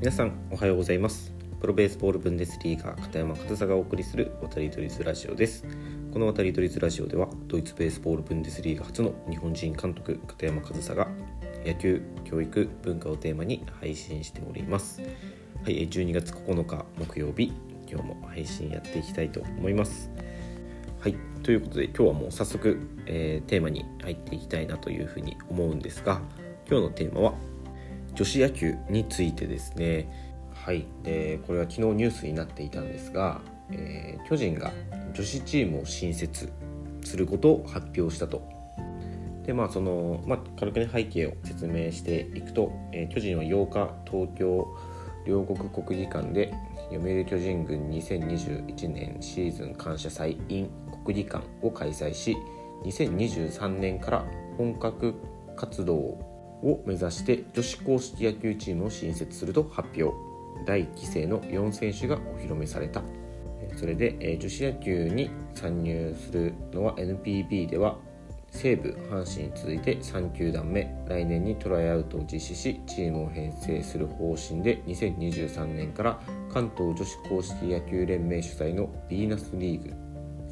皆さんおはようございます。プロベースボールブンデスリーガー片山和沙がお送りする渡り鳥ズラジオです。この渡り鳥ズラジオではドイツベースボールブンデスリーガ初の日本人監督片山和沙が野球教育文化をテーマに配信しております。はい12月9日木曜日今日も配信やっていきたいと思います。はいということで今日はもう早速、えー、テーマに入っていきたいなというふうに思うんですが今日のテーマは女子野球についてですね。はい。でこれは昨日ニュースになっていたんですが、えー、巨人が女子チームを新設することを発表したと。でまあその、まあ、軽くね背景を説明していくと、えー、巨人は8日東京両国国技館で読売巨人軍2021年シーズン感謝祭 in 国技館を開催し2023年から本格活動をを目指して女子硬式野球チームを新設すると発表。第1期生の4選手がお披露目された。それで女子野球に参入するのは NPB では西武阪神に続いて3球団目。来年にトライアウトを実施しチームを編成する方針で2023年から関東女子硬式野球連盟主催のヴィーナスリーグ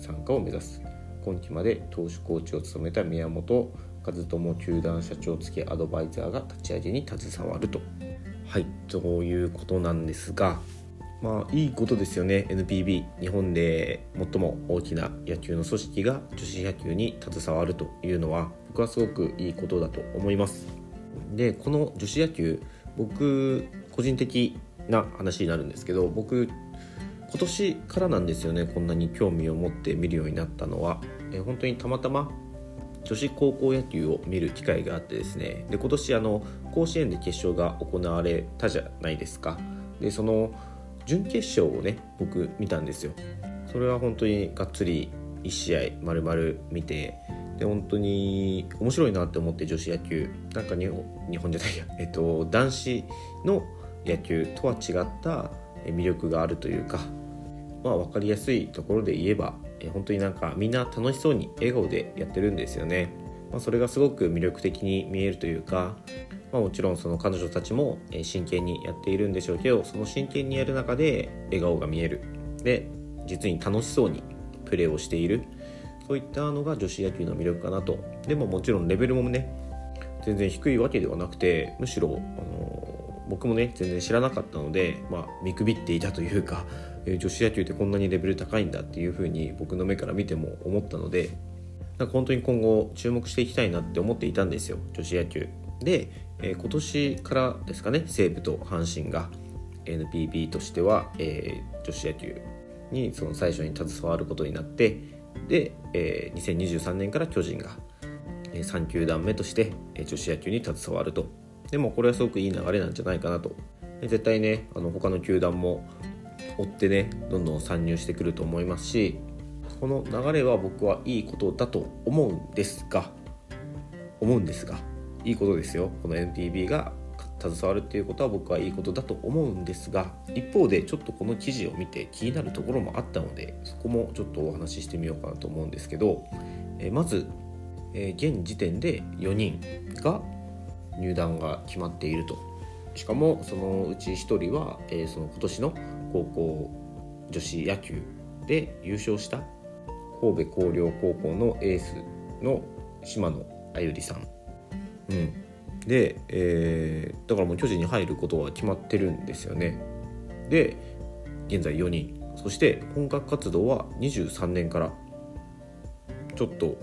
参加を目指す。今季まで投手コーチを務めた宮本和友球団社長付きアドバイザーが立ち上げに携わると。はいということなんですがまあいいことですよね。NPB 日本で最も大きな野球の組織が女子野球に携わるというのは僕はすごくいいことだと思います。でこの女子野球僕個人的な話になるんですけど僕今年からなんですよね。こんなに興味を持って見るようになったのは。え本当にたまたま女子高校野球を見る機会があってですねで今年あの甲子園で決勝が行われたじゃないですか。でその準決勝をね僕見たんですよ。それは本当にがっつり1試合丸々見てで本当に面白いなって思って女子野球。なんか日本日本じゃないや、えっと、男子の野球とは違った魅力があるというか、まあ、分かりやすいところで言えばえ本当になんかみんな楽しそうに笑顔でやってるんですよね、まあ、それがすごく魅力的に見えるというか、まあ、もちろんその彼女たちも真剣にやっているんでしょうけどその真剣にやる中で笑顔が見える。で実に楽しそうにプレーをしている。そういったのが女子野球の魅力かなと。でももちろんレベルもね全然低いわけではなくてむしろあの僕もね全然知らなかったので、まあ、見くびっていたというか女子野球ってこんなにレベル高いんだっていうふうに僕の目から見ても思ったのでなんか本当に今後注目していきたいなって思っていたんですよ女子野球。で、え、今年からですかね西武と阪神が NPB としては、え、女子野球にその最初に携わることになってで、え、2023年から巨人が3球団目として女子野球に携わると。でもこれはすごくいい流れなんじゃないかなと。絶対ねあの他の球団も追ってねどんどん参入してくると思いますしこの流れは僕はいいことだと思うんですが思うんですがいいことですよ。この NPB が携わるっていうことは僕はいいことだと思うんですが一方でちょっとこの記事を見て気になるところもあったのでそこもちょっとお話ししてみようかなと思うんですけど、えまず、え現時点で4人が入団が決まっていると。しかもそのうち1人は、えその今年の高校女子野球で優勝した神戸弘陵高校のエースの島野あゆりさん、うん、で、えー、だからもう巨人に入ることは決まってるんですよね。で現在4人。そして本格活動は23年から。ちょっと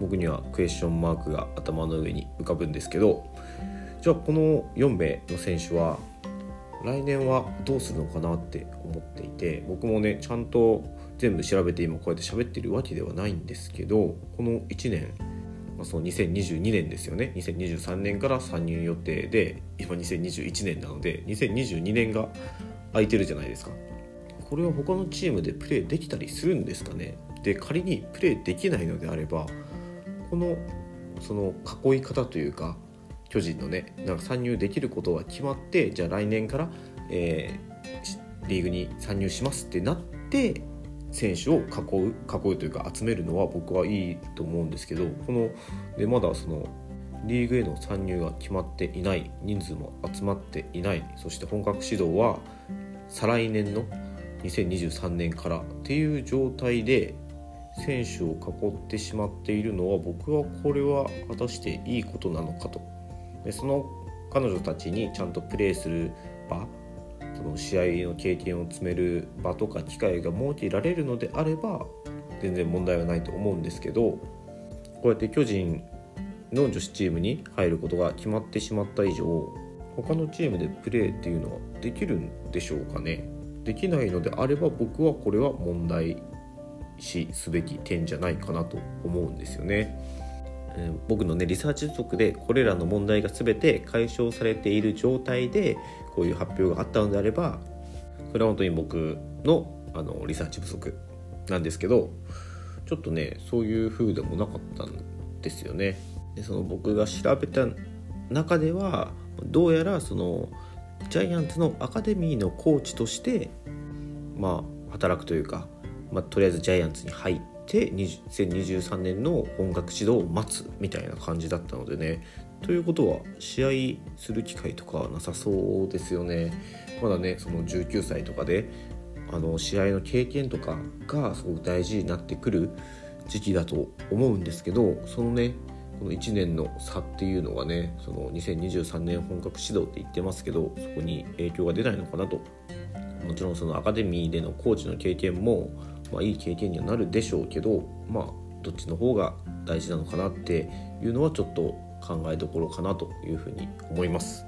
僕にはクエスチョンマークが頭の上に浮かぶんですけどじゃあこの4名の選手は来年はどうするのかなって思っていて僕もねちゃんと全部調べて今こうやって喋ってるわけではないんですけどこの1年、まあ、その2022年ですよね。2023年から参入予定で今2021年なので2022年が空いてるじゃないですか。これは他のチームでプレーできたりするんですかね。で仮にプレーできないのであればこのその囲い方というか巨人のねなんか参入できることが決まってじゃあ来年から、えー、リーグに参入しますってなって選手を囲う囲うというか集めるのは僕はいいと思うんですけどこのでまだそのリーグへの参入が決まっていない人数も集まっていないそして本格指導は再来年の2023年からっていう状態で選手を囲ってしまっているのは僕はこれは果たしていいことなのかと。でその彼女たちにちゃんとプレーする場その試合の経験を積める場とか機会が設けられるのであれば全然問題はないと思うんですけどこうやって巨人の女子チームに入ることが決まってしまった以上他のチームでプレーっていうのはできるんでしょうかねできないのであれば僕はこれは問題視すべき点じゃないかなと思うんですよね。え、僕のねリサーチ不足でこれらの問題が全て解消されている状態でこういう発表があったのであればそれは本当に僕のあのリサーチ不足なんですけどちょっとねそういう風でもなかったんですよね。でその僕が調べた中ではどうやらそのジャイアンツのアカデミーのコーチとしてまあ働くというかまあ、とりあえずジャイアンツに入って2023年の本格指導を待つみたいな感じだったのでね。ということは試合する機会とかなさそうですよね。まだねその19歳とかであの試合の経験とかがすごく大事になってくる時期だと思うんですけどそのねこの1年の差っていうのがねその2023年本格指導って言ってますけどそこに影響が出ないのかなと。もちろんそのアカデミーでのコーチの経験もまあ、いい経験にはなるでしょうけどまあどっちの方が大事なのかなっていうのはちょっと考えどころかなというふうに思います。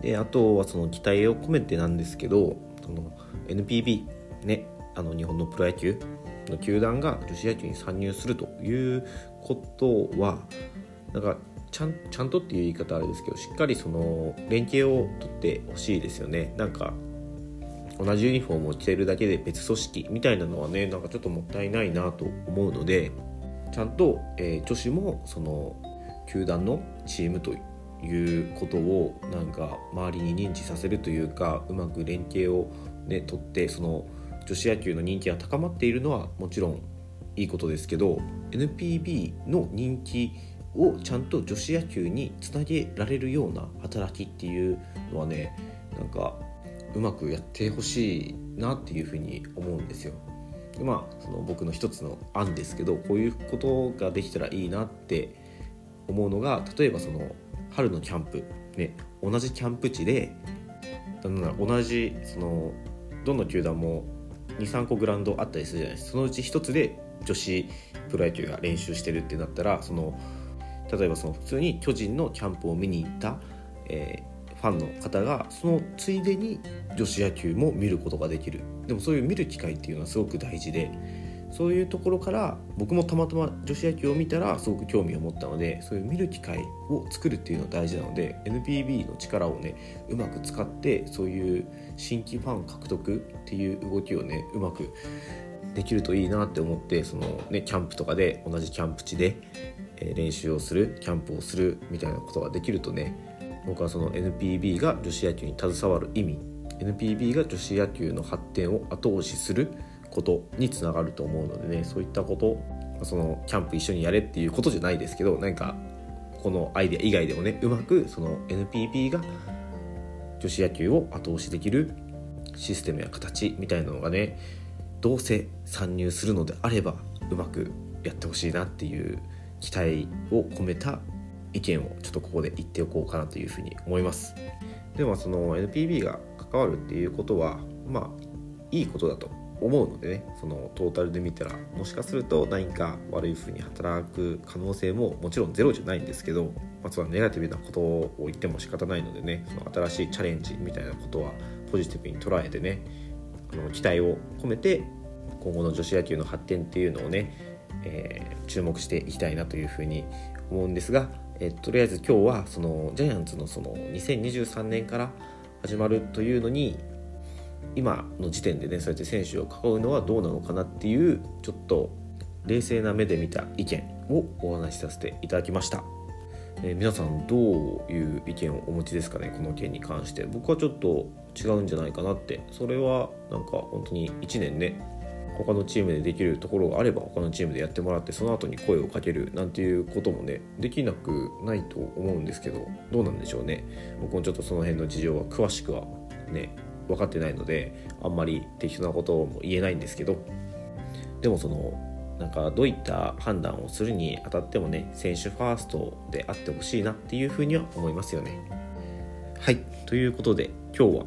であとはその期待を込めてなんですけどその NPB ねあの日本のプロ野球の球団が女子野球に参入するということはなんかちゃんちゃんとっていう言い方あれですけどしっかりその連携を取ってほしいですよねなんか同じユニフォームを着てるだけで別組織みたいなのはねなんかちょっともったいないなと思うのでちゃんと、えー、女子もその球団のチームということをなんか周りに認知させるというかうまく連携をね取ってその女子野球の人気が高まっているのはもちろんいいことですけど NPB の人気をちゃんと女子野球につなげられるような働きっていうのはねなんかうまくやってほしいなっていうふうに思うんですよ。でまあその僕の一つの案ですけどこういうことができたらいいなって思うのが例えばその春のキャンプね同じキャンプ地で同じそのどの球団も23個グラウンドあったりするじゃないですかそのうち1つで女子プロ野球が練習してるってなったらその例えばその普通に巨人のキャンプを見に行った、えファンの方がそのついでに女子野球も見ることができる。でもそういう見る機会っていうのはすごく大事でそういうところから僕もたまたま女子野球を見たらすごく興味を持ったのでそういう見る機会を作るっていうのは大事なので NPB の力をねうまく使ってそういう新規ファン獲得っていう動きをねうまくできるといいなって思ってそのねキャンプとかで同じキャンプ地で練習をするキャンプをするみたいなことができるとね僕はその NPB が女子野球に携わる意味。NPB が女子野球の発展を後押しすることにつながると思うのでねそういったことそのキャンプ一緒にやれっていうことじゃないですけど何かこのアイデア以外でもねうまくその NPB が女子野球を後押しできるシステムや形みたいなのがねどうせ参入するのであればうまくやってほしいなっていう期待を込めた意見をちょっとここで言っておこうかなというふうに思います。でもその NPB が関わるっていうことはまあいいことだと思うのでねそのトータルで見たらもしかすると何か悪いふうに働く可能性ももちろんゼロじゃないんですけど、まあ、そのネガティブなことを言っても仕方ないのでねその新しいチャレンジみたいなことはポジティブに捉えてねあの期待を込めて今後の女子野球の発展っていうのをね、えー、注目していきたいなというふうに思うんですがえとりあえず今日はそのジャイアンツのその2023年から始まるというのに今の時点でねそうやって選手を囲うのはどうなのかなっていうちょっと冷静な目で見た意見をお話しさせていただきました、えー、皆さんどういう意見をお持ちですかねこの件に関して。僕はちょっと違うんじゃないかなって。それはなんか本当に1年ね他のチームでできるところがあれば他のチームでやってもらってその後に声をかけるなんていうこともねできなくないと思うんですけどどうなんでしょうね。僕もちょっとその辺の事情は詳しくはね分かってないのであんまり適当なことも言えないんですけど。でもそのなんかどういった判断をするにあたってもね選手ファーストであってほしいなっていうふうには思いますよね。はい。ということで今日は、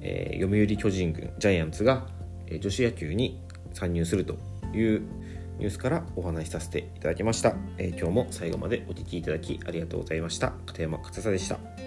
えー、読売巨人軍ジャイアンツが、えー、女子野球に参入するというニュースからお話しさせていただきました、えー、今日も最後までお聴きいただきありがとうございました。片山勝佐でした。